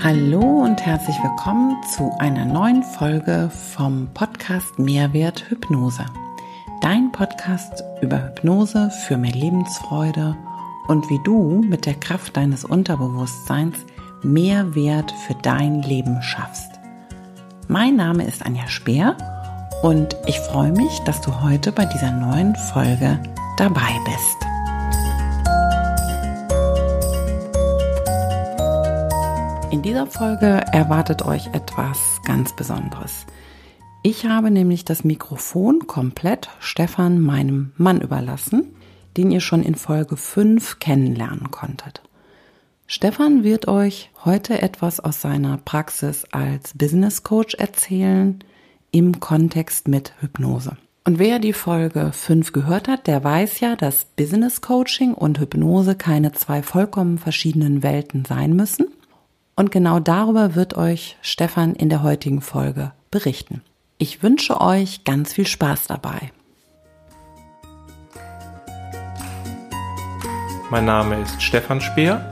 Hallo und herzlich willkommen zu einer neuen Folge vom Podcast Mehrwert Hypnose. Dein Podcast über Hypnose für mehr Lebensfreude und wie du mit der Kraft deines Unterbewusstseins mehr Wert für dein Leben schaffst. Mein Name ist Anja Speer und ich freue mich, dass du heute bei dieser neuen Folge dabei bist. In dieser Folge erwartet euch etwas ganz Besonderes. Ich habe nämlich das Mikrofon komplett Stefan, meinem Mann, überlassen, den ihr schon in Folge 5 kennenlernen konntet. Stefan wird euch heute etwas aus seiner Praxis als Business Coach erzählen im Kontext mit Hypnose. Und wer die Folge 5 gehört hat, der weiß ja, dass Business Coaching und Hypnose keine zwei vollkommen verschiedenen Welten sein müssen und genau darüber wird euch Stefan in der heutigen Folge berichten. Ich wünsche euch ganz viel Spaß dabei. Mein Name ist Stefan Speer.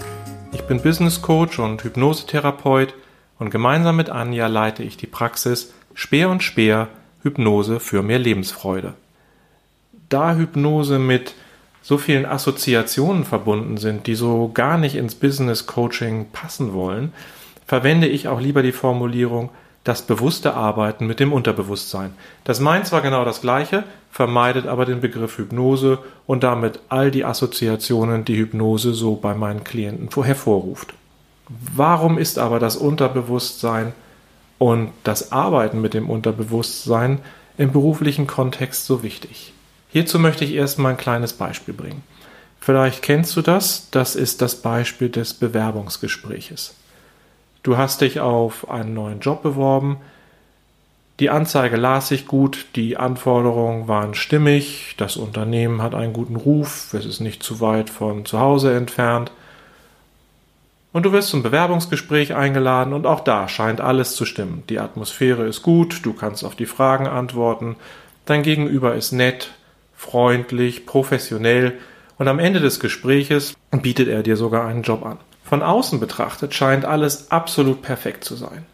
Ich bin Business Coach und Hypnosetherapeut und gemeinsam mit Anja leite ich die Praxis Speer und Speer Hypnose für mehr Lebensfreude. Da Hypnose mit so vielen Assoziationen verbunden sind, die so gar nicht ins Business Coaching passen wollen, verwende ich auch lieber die Formulierung das bewusste Arbeiten mit dem Unterbewusstsein. Das meint zwar genau das Gleiche, vermeidet aber den Begriff Hypnose und damit all die Assoziationen, die Hypnose so bei meinen Klienten hervorruft. Warum ist aber das Unterbewusstsein und das Arbeiten mit dem Unterbewusstsein im beruflichen Kontext so wichtig? Hierzu möchte ich erstmal ein kleines Beispiel bringen. Vielleicht kennst du das, das ist das Beispiel des Bewerbungsgespräches. Du hast dich auf einen neuen Job beworben, die Anzeige las sich gut, die Anforderungen waren stimmig, das Unternehmen hat einen guten Ruf, es ist nicht zu weit von zu Hause entfernt. Und du wirst zum Bewerbungsgespräch eingeladen und auch da scheint alles zu stimmen. Die Atmosphäre ist gut, du kannst auf die Fragen antworten, dein Gegenüber ist nett, freundlich, professionell und am Ende des Gespräches bietet er dir sogar einen Job an. Von außen betrachtet scheint alles absolut perfekt zu sein.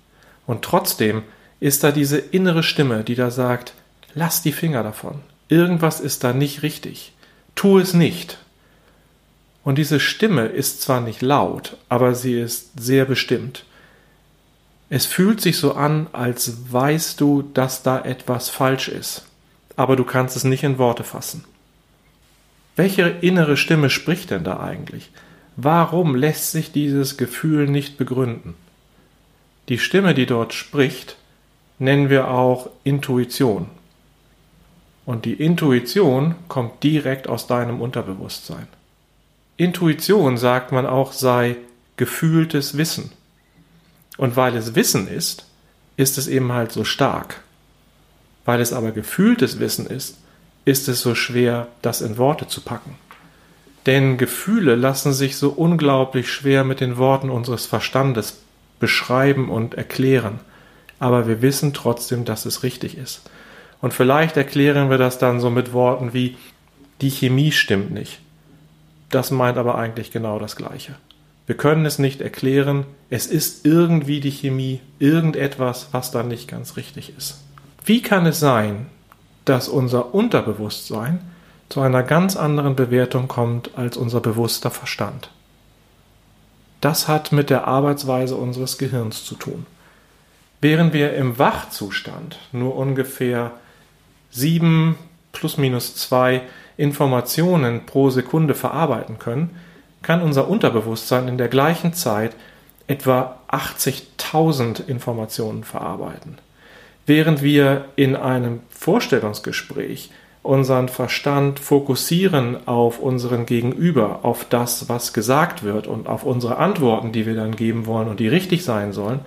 Und trotzdem ist da diese innere Stimme, die da sagt, lass die Finger davon. Irgendwas ist da nicht richtig. Tu es nicht. Und diese Stimme ist zwar nicht laut, aber sie ist sehr bestimmt. Es fühlt sich so an, als weißt du, dass da etwas falsch ist aber du kannst es nicht in Worte fassen. Welche innere Stimme spricht denn da eigentlich? Warum lässt sich dieses Gefühl nicht begründen? Die Stimme, die dort spricht, nennen wir auch Intuition. Und die Intuition kommt direkt aus deinem Unterbewusstsein. Intuition, sagt man auch, sei gefühltes Wissen. Und weil es Wissen ist, ist es eben halt so stark. Weil es aber gefühltes Wissen ist, ist es so schwer, das in Worte zu packen. Denn Gefühle lassen sich so unglaublich schwer mit den Worten unseres Verstandes beschreiben und erklären. Aber wir wissen trotzdem, dass es richtig ist. Und vielleicht erklären wir das dann so mit Worten wie die Chemie stimmt nicht. Das meint aber eigentlich genau das Gleiche. Wir können es nicht erklären, es ist irgendwie die Chemie, irgendetwas, was dann nicht ganz richtig ist. Wie kann es sein, dass unser Unterbewusstsein zu einer ganz anderen Bewertung kommt als unser bewusster Verstand? Das hat mit der Arbeitsweise unseres Gehirns zu tun. Während wir im Wachzustand nur ungefähr sieben plus minus zwei Informationen pro Sekunde verarbeiten können, kann unser Unterbewusstsein in der gleichen Zeit etwa 80.000 Informationen verarbeiten. Während wir in einem Vorstellungsgespräch unseren Verstand fokussieren auf unseren Gegenüber, auf das, was gesagt wird und auf unsere Antworten, die wir dann geben wollen und die richtig sein sollen,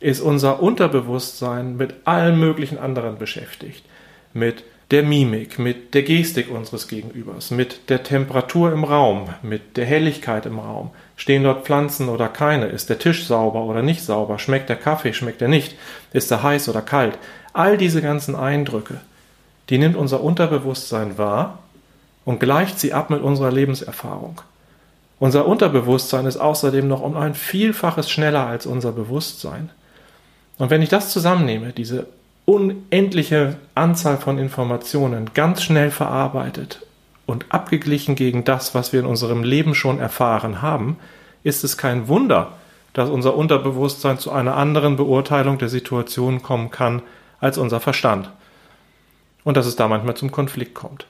ist unser Unterbewusstsein mit allen möglichen anderen beschäftigt. Mit der Mimik, mit der Gestik unseres Gegenübers, mit der Temperatur im Raum, mit der Helligkeit im Raum. Stehen dort Pflanzen oder keine? Ist der Tisch sauber oder nicht sauber? Schmeckt der Kaffee, schmeckt er nicht? Ist er heiß oder kalt? All diese ganzen Eindrücke, die nimmt unser Unterbewusstsein wahr und gleicht sie ab mit unserer Lebenserfahrung. Unser Unterbewusstsein ist außerdem noch um ein Vielfaches schneller als unser Bewusstsein. Und wenn ich das zusammennehme, diese unendliche Anzahl von Informationen ganz schnell verarbeitet und abgeglichen gegen das, was wir in unserem Leben schon erfahren haben, ist es kein Wunder, dass unser Unterbewusstsein zu einer anderen Beurteilung der Situation kommen kann als unser Verstand. Und dass es da manchmal zum Konflikt kommt.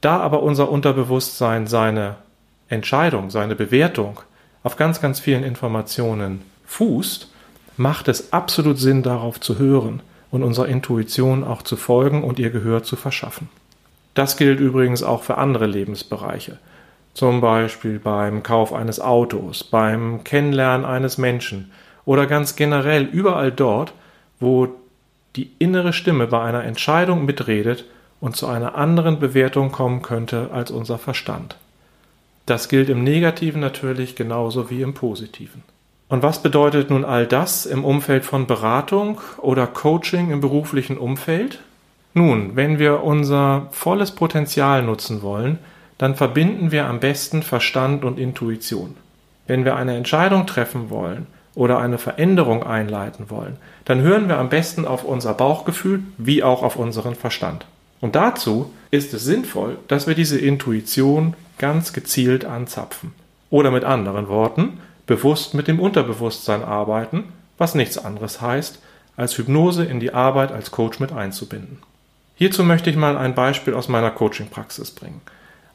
Da aber unser Unterbewusstsein seine Entscheidung, seine Bewertung auf ganz, ganz vielen Informationen fußt, macht es absolut Sinn, darauf zu hören und unserer Intuition auch zu folgen und ihr Gehör zu verschaffen. Das gilt übrigens auch für andere Lebensbereiche, zum Beispiel beim Kauf eines Autos, beim Kennenlernen eines Menschen oder ganz generell überall dort, wo die innere Stimme bei einer Entscheidung mitredet und zu einer anderen Bewertung kommen könnte als unser Verstand. Das gilt im Negativen natürlich genauso wie im Positiven. Und was bedeutet nun all das im Umfeld von Beratung oder Coaching im beruflichen Umfeld? Nun, wenn wir unser volles Potenzial nutzen wollen, dann verbinden wir am besten Verstand und Intuition. Wenn wir eine Entscheidung treffen wollen oder eine Veränderung einleiten wollen, dann hören wir am besten auf unser Bauchgefühl wie auch auf unseren Verstand. Und dazu ist es sinnvoll, dass wir diese Intuition ganz gezielt anzapfen. Oder mit anderen Worten, bewusst mit dem Unterbewusstsein arbeiten, was nichts anderes heißt, als Hypnose in die Arbeit als Coach mit einzubinden. Hierzu möchte ich mal ein Beispiel aus meiner Coaching-Praxis bringen.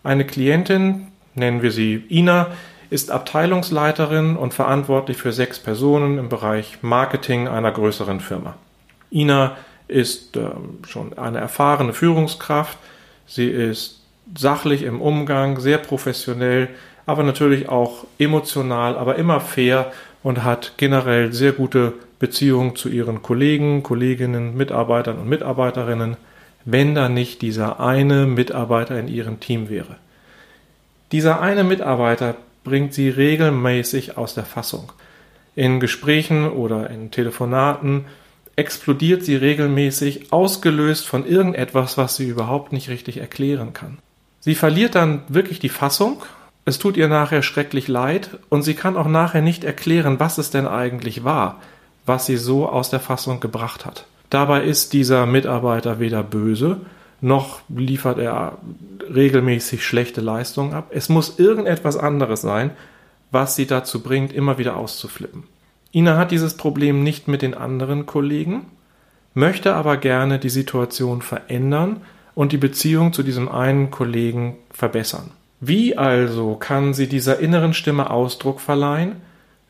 Eine Klientin, nennen wir sie Ina, ist Abteilungsleiterin und verantwortlich für sechs Personen im Bereich Marketing einer größeren Firma. Ina ist äh, schon eine erfahrene Führungskraft, sie ist sachlich im Umgang, sehr professionell, aber natürlich auch emotional, aber immer fair und hat generell sehr gute Beziehungen zu ihren Kollegen, Kolleginnen, Mitarbeitern und Mitarbeiterinnen, wenn da nicht dieser eine Mitarbeiter in ihrem Team wäre. Dieser eine Mitarbeiter bringt sie regelmäßig aus der Fassung. In Gesprächen oder in Telefonaten explodiert sie regelmäßig, ausgelöst von irgendetwas, was sie überhaupt nicht richtig erklären kann. Sie verliert dann wirklich die Fassung es tut ihr nachher schrecklich leid und sie kann auch nachher nicht erklären, was es denn eigentlich war, was sie so aus der Fassung gebracht hat. Dabei ist dieser Mitarbeiter weder böse, noch liefert er regelmäßig schlechte Leistungen ab. Es muss irgendetwas anderes sein, was sie dazu bringt, immer wieder auszuflippen. Ina hat dieses Problem nicht mit den anderen Kollegen, möchte aber gerne die Situation verändern und die Beziehung zu diesem einen Kollegen verbessern. Wie also kann sie dieser inneren Stimme Ausdruck verleihen,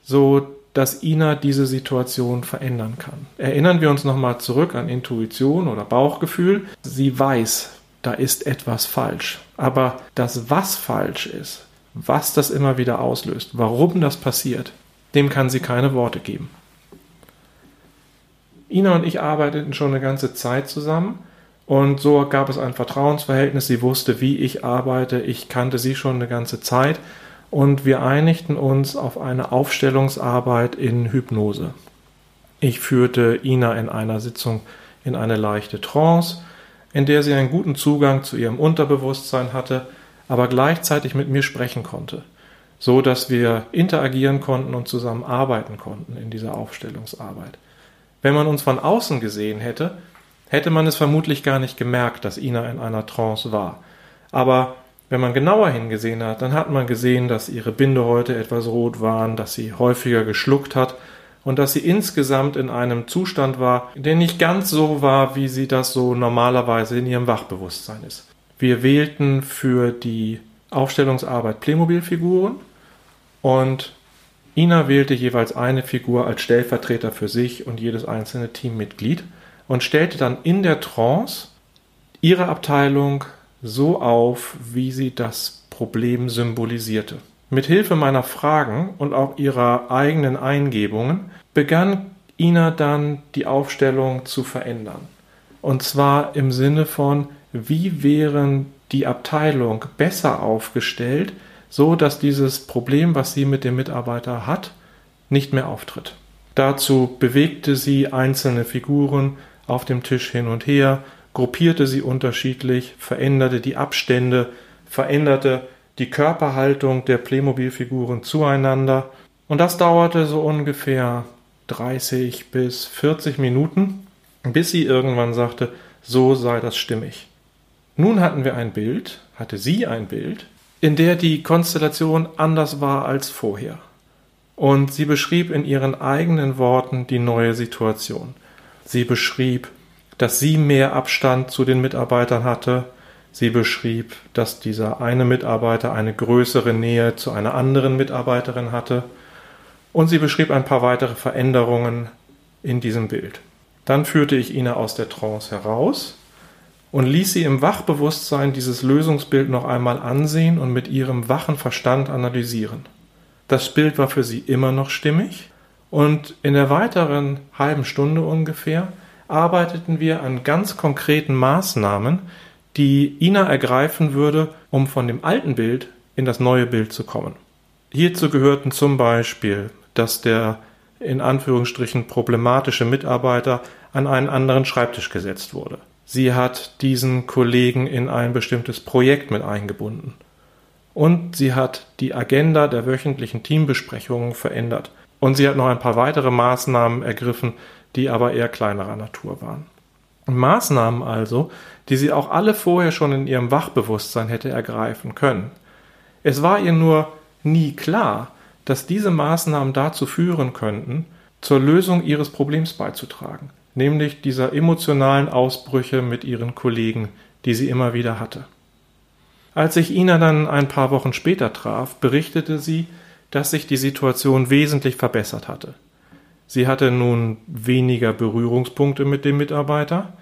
so dass Ina diese Situation verändern kann? Erinnern wir uns nochmal zurück an Intuition oder Bauchgefühl. Sie weiß, da ist etwas falsch. Aber das, was falsch ist, was das immer wieder auslöst, warum das passiert, dem kann sie keine Worte geben. Ina und ich arbeiteten schon eine ganze Zeit zusammen und so gab es ein Vertrauensverhältnis. Sie wusste, wie ich arbeite. Ich kannte sie schon eine ganze Zeit. Und wir einigten uns auf eine Aufstellungsarbeit in Hypnose. Ich führte Ina in einer Sitzung in eine leichte Trance, in der sie einen guten Zugang zu ihrem Unterbewusstsein hatte, aber gleichzeitig mit mir sprechen konnte, so dass wir interagieren konnten und zusammen arbeiten konnten in dieser Aufstellungsarbeit. Wenn man uns von außen gesehen hätte, hätte man es vermutlich gar nicht gemerkt, dass Ina in einer Trance war. Aber wenn man genauer hingesehen hat, dann hat man gesehen, dass ihre Bindehäute etwas rot waren, dass sie häufiger geschluckt hat und dass sie insgesamt in einem Zustand war, der nicht ganz so war, wie sie das so normalerweise in ihrem Wachbewusstsein ist. Wir wählten für die Aufstellungsarbeit Playmobil-Figuren und Ina wählte jeweils eine Figur als Stellvertreter für sich und jedes einzelne Teammitglied und stellte dann in der Trance ihre Abteilung so auf, wie sie das Problem symbolisierte. Mit Hilfe meiner Fragen und auch ihrer eigenen Eingebungen begann Ina dann die Aufstellung zu verändern. Und zwar im Sinne von, wie wären die Abteilung besser aufgestellt, so dass dieses Problem, was sie mit dem Mitarbeiter hat, nicht mehr auftritt. Dazu bewegte sie einzelne Figuren auf dem Tisch hin und her, gruppierte sie unterschiedlich, veränderte die Abstände, veränderte die Körperhaltung der Playmobil-Figuren zueinander. Und das dauerte so ungefähr 30 bis 40 Minuten, bis sie irgendwann sagte, so sei das stimmig. Nun hatten wir ein Bild, hatte sie ein Bild, in der die Konstellation anders war als vorher. Und sie beschrieb in ihren eigenen Worten die neue Situation. Sie beschrieb, dass sie mehr Abstand zu den Mitarbeitern hatte. Sie beschrieb, dass dieser eine Mitarbeiter eine größere Nähe zu einer anderen Mitarbeiterin hatte. Und sie beschrieb ein paar weitere Veränderungen in diesem Bild. Dann führte ich Ina aus der Trance heraus und ließ sie im Wachbewusstsein dieses Lösungsbild noch einmal ansehen und mit ihrem wachen Verstand analysieren. Das Bild war für sie immer noch stimmig und in der weiteren halben Stunde ungefähr arbeiteten wir an ganz konkreten Maßnahmen, die Ina ergreifen würde, um von dem alten Bild in das neue Bild zu kommen. Hierzu gehörten zum Beispiel, dass der in Anführungsstrichen problematische Mitarbeiter an einen anderen Schreibtisch gesetzt wurde. Sie hat diesen Kollegen in ein bestimmtes Projekt mit eingebunden. Und sie hat die Agenda der wöchentlichen Teambesprechungen verändert. Und sie hat noch ein paar weitere Maßnahmen ergriffen, die aber eher kleinerer Natur waren. Maßnahmen also, die sie auch alle vorher schon in ihrem Wachbewusstsein hätte ergreifen können. Es war ihr nur nie klar, dass diese Maßnahmen dazu führen könnten, zur Lösung ihres Problems beizutragen, nämlich dieser emotionalen Ausbrüche mit ihren Kollegen, die sie immer wieder hatte. Als ich Ina dann ein paar Wochen später traf, berichtete sie, dass sich die Situation wesentlich verbessert hatte. Sie hatte nun weniger Berührungspunkte mit dem Mitarbeiter,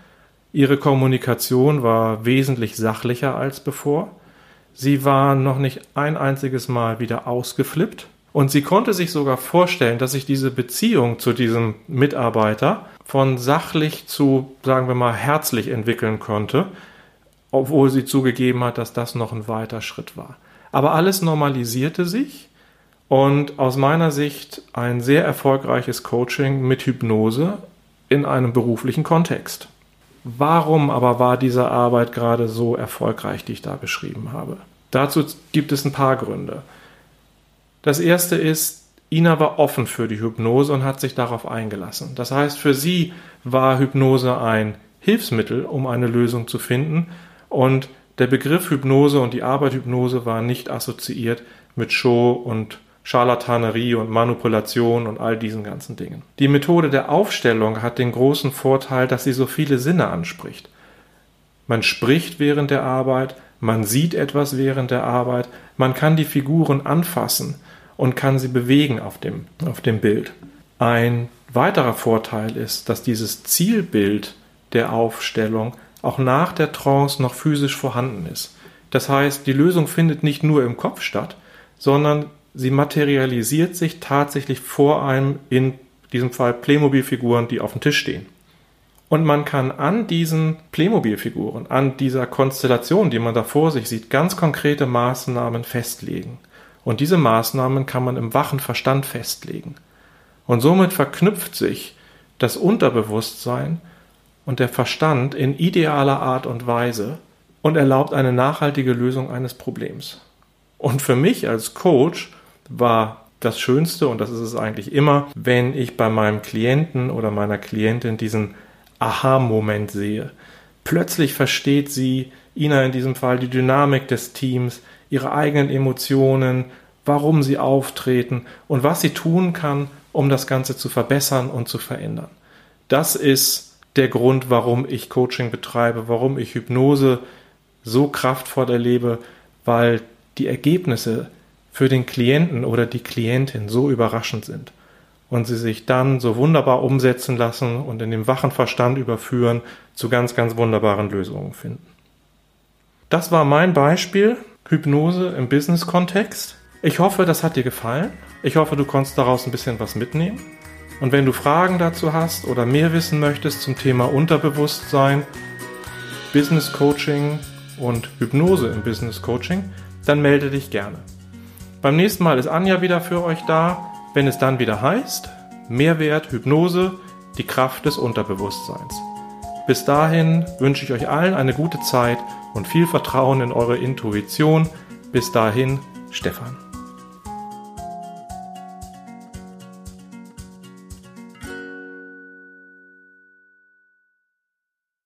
ihre Kommunikation war wesentlich sachlicher als bevor, sie war noch nicht ein einziges Mal wieder ausgeflippt, und sie konnte sich sogar vorstellen, dass sich diese Beziehung zu diesem Mitarbeiter von sachlich zu, sagen wir mal, herzlich entwickeln konnte, obwohl sie zugegeben hat, dass das noch ein weiter Schritt war. Aber alles normalisierte sich und aus meiner Sicht ein sehr erfolgreiches Coaching mit Hypnose in einem beruflichen Kontext. Warum aber war diese Arbeit gerade so erfolgreich, die ich da beschrieben habe? Dazu gibt es ein paar Gründe. Das erste ist, Ina war offen für die Hypnose und hat sich darauf eingelassen. Das heißt, für sie war Hypnose ein Hilfsmittel, um eine Lösung zu finden und der Begriff Hypnose und die Arbeit Hypnose war nicht assoziiert mit Show und Scharlatanerie und Manipulation und all diesen ganzen Dingen. Die Methode der Aufstellung hat den großen Vorteil, dass sie so viele Sinne anspricht. Man spricht während der Arbeit, man sieht etwas während der Arbeit, man kann die Figuren anfassen und kann sie bewegen auf dem, auf dem Bild. Ein weiterer Vorteil ist, dass dieses Zielbild der Aufstellung auch nach der Trance noch physisch vorhanden ist. Das heißt, die Lösung findet nicht nur im Kopf statt, sondern sie materialisiert sich tatsächlich vor einem, in diesem Fall Playmobil-Figuren, die auf dem Tisch stehen. Und man kann an diesen Playmobil-Figuren, an dieser Konstellation, die man da vor sich sieht, ganz konkrete Maßnahmen festlegen. Und diese Maßnahmen kann man im wachen Verstand festlegen. Und somit verknüpft sich das Unterbewusstsein und der Verstand in idealer Art und Weise und erlaubt eine nachhaltige Lösung eines Problems. Und für mich als Coach war das Schönste, und das ist es eigentlich immer, wenn ich bei meinem Klienten oder meiner Klientin diesen Aha-Moment sehe. Plötzlich versteht sie, Ina in diesem Fall, die Dynamik des Teams, ihre eigenen Emotionen, warum sie auftreten und was sie tun kann, um das Ganze zu verbessern und zu verändern. Das ist der Grund, warum ich Coaching betreibe, warum ich Hypnose so kraftvoll erlebe, weil die Ergebnisse für den Klienten oder die Klientin so überraschend sind und sie sich dann so wunderbar umsetzen lassen und in dem wachen Verstand überführen, zu ganz, ganz wunderbaren Lösungen finden. Das war mein Beispiel, Hypnose im Business-Kontext. Ich hoffe, das hat dir gefallen. Ich hoffe, du konntest daraus ein bisschen was mitnehmen. Und wenn du Fragen dazu hast oder mehr wissen möchtest zum Thema Unterbewusstsein, Business Coaching und Hypnose im Business Coaching, dann melde dich gerne. Beim nächsten Mal ist Anja wieder für euch da wenn es dann wieder heißt, Mehrwert, Hypnose, die Kraft des Unterbewusstseins. Bis dahin wünsche ich euch allen eine gute Zeit und viel Vertrauen in eure Intuition. Bis dahin, Stefan.